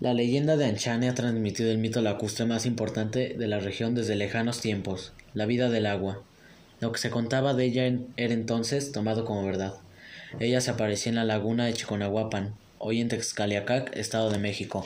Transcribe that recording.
La leyenda de Anchane ha transmitido el mito lacustre más importante de la región desde lejanos tiempos, la vida del agua. Lo que se contaba de ella era entonces tomado como verdad. Ella se aparecía en la laguna de Chiconahuapan, hoy en Texcaliacac, Estado de México.